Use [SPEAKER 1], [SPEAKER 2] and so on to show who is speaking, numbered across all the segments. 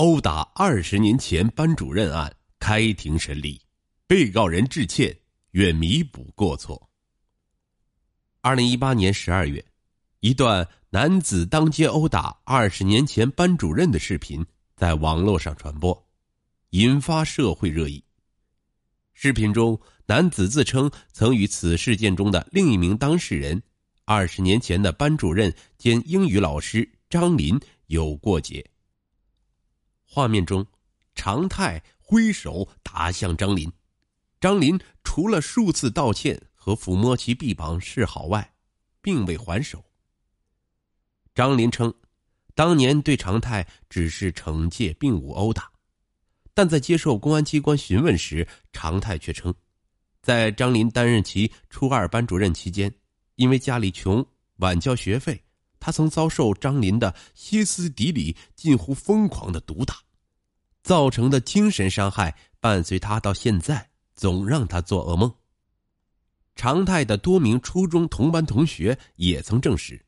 [SPEAKER 1] 殴打二十年前班主任案开庭审理，被告人致歉，愿弥补过错。二零一八年十二月，一段男子当街殴打二十年前班主任的视频在网络上传播，引发社会热议。视频中，男子自称曾与此事件中的另一名当事人，二十年前的班主任兼英语老师张林有过节。画面中，常泰挥手打向张林，张林除了数次道歉。和抚摸其臂膀示好外，并未还手。张林称，当年对常泰只是惩戒，并无殴打。但在接受公安机关询问时，常泰却称，在张林担任其初二班主任期间，因为家里穷，晚交学费，他曾遭受张林的歇斯底里、近乎疯狂的毒打，造成的精神伤害伴随他到现在，总让他做噩梦。常泰的多名初中同班同学也曾证实，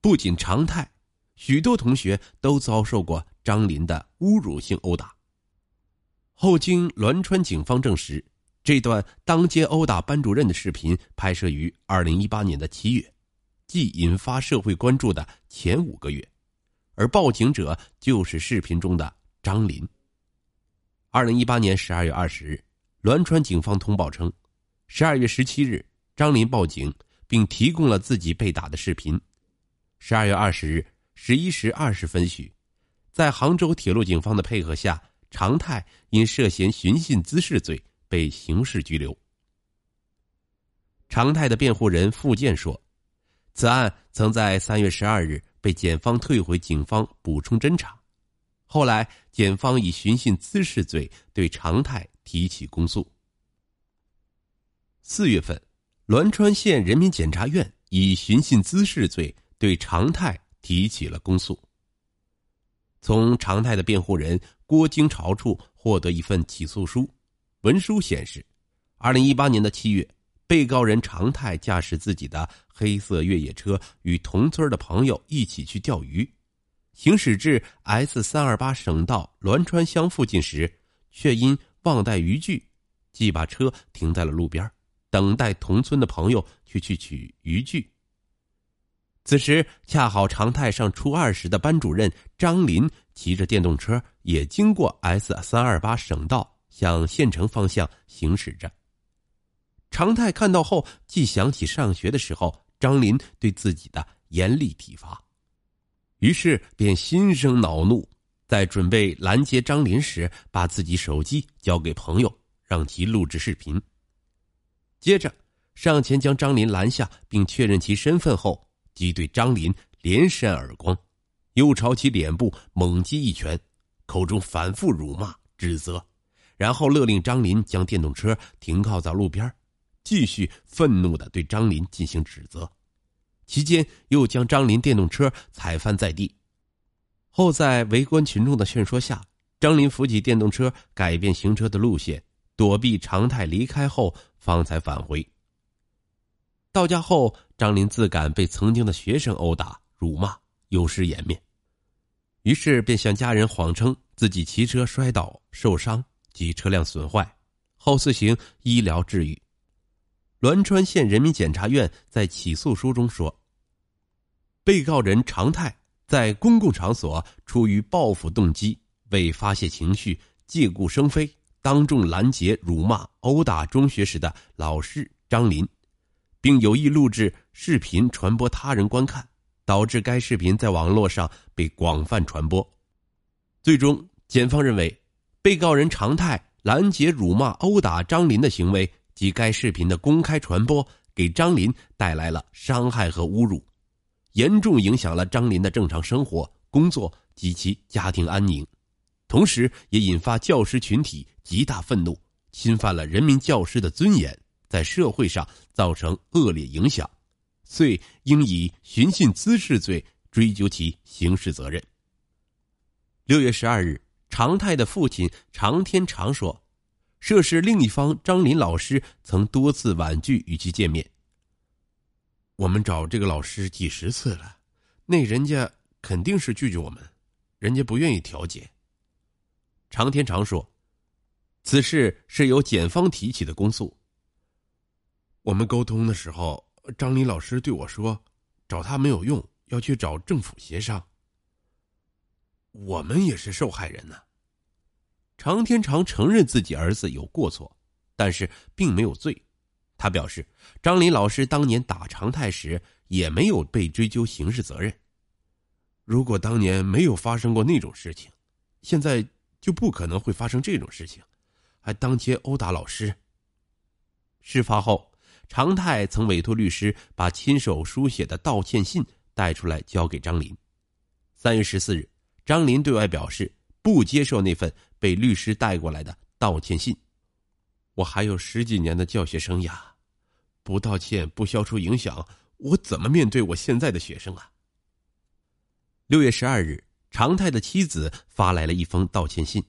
[SPEAKER 1] 不仅常泰，许多同学都遭受过张林的侮辱性殴打。后经栾川警方证实，这段当街殴打班主任的视频拍摄于二零一八年的七月，即引发社会关注的前五个月，而报警者就是视频中的张林。二零一八年十二月二十日，栾川警方通报称。十二月十七日，张林报警，并提供了自己被打的视频。十二月二十日十一时二十分许，在杭州铁路警方的配合下，常泰因涉嫌寻衅滋事罪被刑事拘留。常泰的辩护人付建说，此案曾在三月十二日被检方退回警方补充侦查，后来检方以寻衅滋事罪对常泰提起公诉。四月份，栾川县人民检察院以寻衅滋事罪对常泰提起了公诉。从常泰的辩护人郭京朝处获得一份起诉书，文书显示，二零一八年的七月，被告人常泰驾驶自己的黑色越野车与同村的朋友一起去钓鱼，行驶至 S 三二八省道栾川乡附近时，却因忘带渔具，即把车停在了路边。等待同村的朋友去去取渔具。此时恰好常泰上初二时的班主任张林骑着电动车也经过 S 三二八省道向县城方向行驶着。常泰看到后，既想起上学的时候张林对自己的严厉体罚，于是便心生恼怒，在准备拦截张林时，把自己手机交给朋友，让其录制视频。接着，上前将张林拦下，并确认其身份后，即对张林连扇耳光，又朝其脸部猛击一拳，口中反复辱骂指责，然后勒令张林将电动车停靠在路边，继续愤怒的对张林进行指责，期间又将张林电动车踩翻在地，后在围观群众的劝说下，张林扶起电动车，改变行车的路线。躲避常态离开后，方才返回。到家后，张林自感被曾经的学生殴打、辱骂，有失颜面，于是便向家人谎称自己骑车摔倒受伤及车辆损坏，后自行医疗治愈。栾川县人民检察院在起诉书中说：“被告人常泰在公共场所出于报复动机，为发泄情绪，借故生非。”当众拦截、辱骂、殴打中学时的老师张林，并有意录制视频传播他人观看，导致该视频在网络上被广泛传播。最终，检方认为，被告人常泰拦截、辱骂、殴打张林的行为及该视频的公开传播，给张林带来了伤害和侮辱，严重影响了张林的正常生活、工作及其家庭安宁。同时，也引发教师群体极大愤怒，侵犯了人民教师的尊严，在社会上造成恶劣影响，遂应以寻衅滋事罪追究其刑事责任。六月十二日，常泰的父亲常天长说，涉事另一方张林老师曾多次婉拒与其见面。我们找这个老师几十次了，那人家肯定是拒绝我们，人家不愿意调解。常天长说：“此事是由检方提起的公诉。我们沟通的时候，张林老师对我说，找他没有用，要去找政府协商。我们也是受害人呢。”常天长承认自己儿子有过错，但是并没有罪。他表示，张林老师当年打常泰时也没有被追究刑事责任。如果当年没有发生过那种事情，现在。就不可能会发生这种事情，还当街殴打老师。事发后，常泰曾委托律师把亲手书写的道歉信带出来交给张林。三月十四日，张林对外表示不接受那份被律师带过来的道歉信。我还有十几年的教学生涯，不道歉不消除影响，我怎么面对我现在的学生啊？六月十二日。常泰的妻子发来了一封道歉信，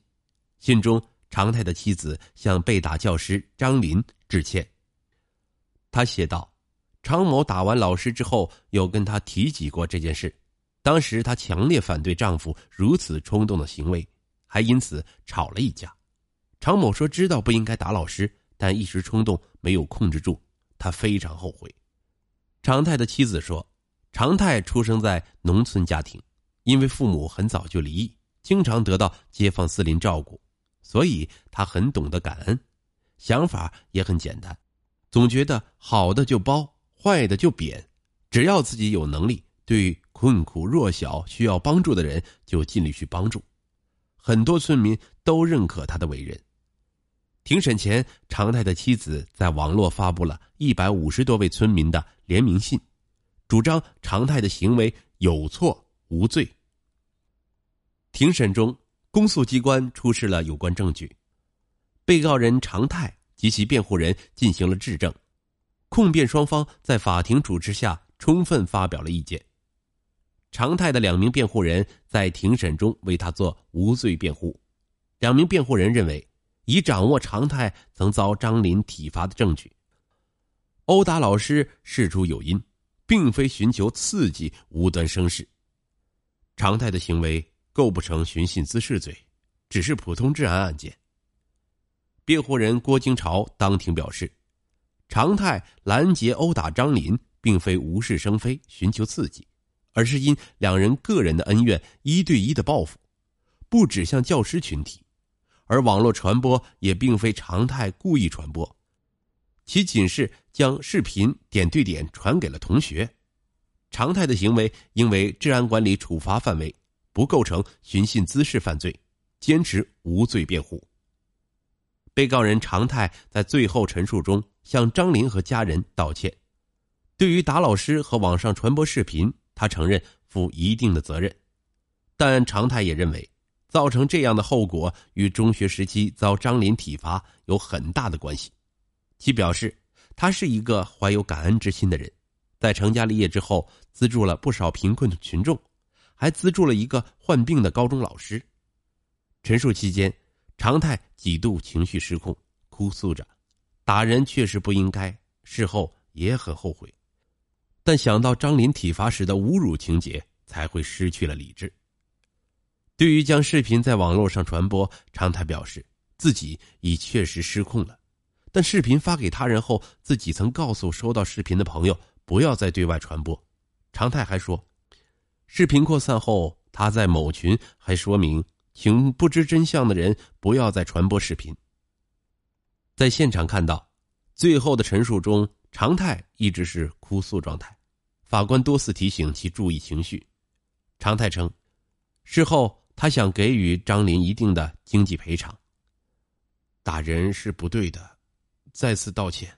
[SPEAKER 1] 信中常泰的妻子向被打教师张林致歉。他写道：“常某打完老师之后，有跟他提及过这件事，当时她强烈反对丈夫如此冲动的行为，还因此吵了一架。常某说知道不应该打老师，但一时冲动没有控制住，他非常后悔。”常泰的妻子说：“常泰出生在农村家庭。”因为父母很早就离异，经常得到街坊四邻照顾，所以他很懂得感恩，想法也很简单，总觉得好的就包，坏的就贬，只要自己有能力，对困苦弱小需要帮助的人就尽力去帮助。很多村民都认可他的为人。庭审前，常泰的妻子在网络发布了一百五十多位村民的联名信，主张常泰的行为有错。无罪。庭审中，公诉机关出示了有关证据，被告人常泰及其辩护人进行了质证，控辩双方在法庭主持下充分发表了意见。常泰的两名辩护人在庭审中为他做无罪辩护，两名辩护人认为，已掌握常泰曾遭张林体罚的证据，殴打老师事出有因，并非寻求刺激无端生事。常泰的行为构不成寻衅滋事罪，只是普通治安案件。辩护人郭京朝当庭表示，常泰拦截殴打张林，并非无事生非寻求刺激，而是因两人个人的恩怨一对一的报复，不指向教师群体，而网络传播也并非常泰故意传播，其仅是将视频点对点传给了同学。常态的行为应为治安管理处罚范围，不构成寻衅滋事犯罪，坚持无罪辩护。被告人常泰在最后陈述中向张林和家人道歉。对于打老师和网上传播视频，他承认负一定的责任，但常泰也认为，造成这样的后果与中学时期遭张林体罚有很大的关系。其表示，他是一个怀有感恩之心的人。在成家立业之后，资助了不少贫困的群众，还资助了一个患病的高中老师。陈述期间，常泰几度情绪失控，哭诉着：“打人确实不应该，事后也很后悔，但想到张林体罚时的侮辱情节，才会失去了理智。”对于将视频在网络上传播，常泰表示自己已确实失控了，但视频发给他人后，自己曾告诉收到视频的朋友。不要再对外传播。常泰还说，视频扩散后，他在某群还说明，请不知真相的人不要再传播视频。在现场看到，最后的陈述中，常泰一直是哭诉状态，法官多次提醒其注意情绪。常泰称，事后他想给予张林一定的经济赔偿。打人是不对的，再次道歉，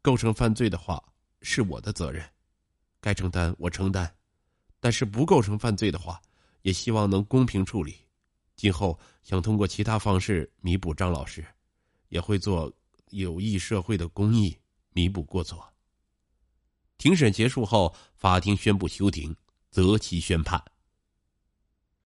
[SPEAKER 1] 构成犯罪的话。是我的责任，该承担我承担，但是不构成犯罪的话，也希望能公平处理。今后想通过其他方式弥补张老师，也会做有益社会的公益，弥补过错。庭审结束后，法庭宣布休庭，择期宣判。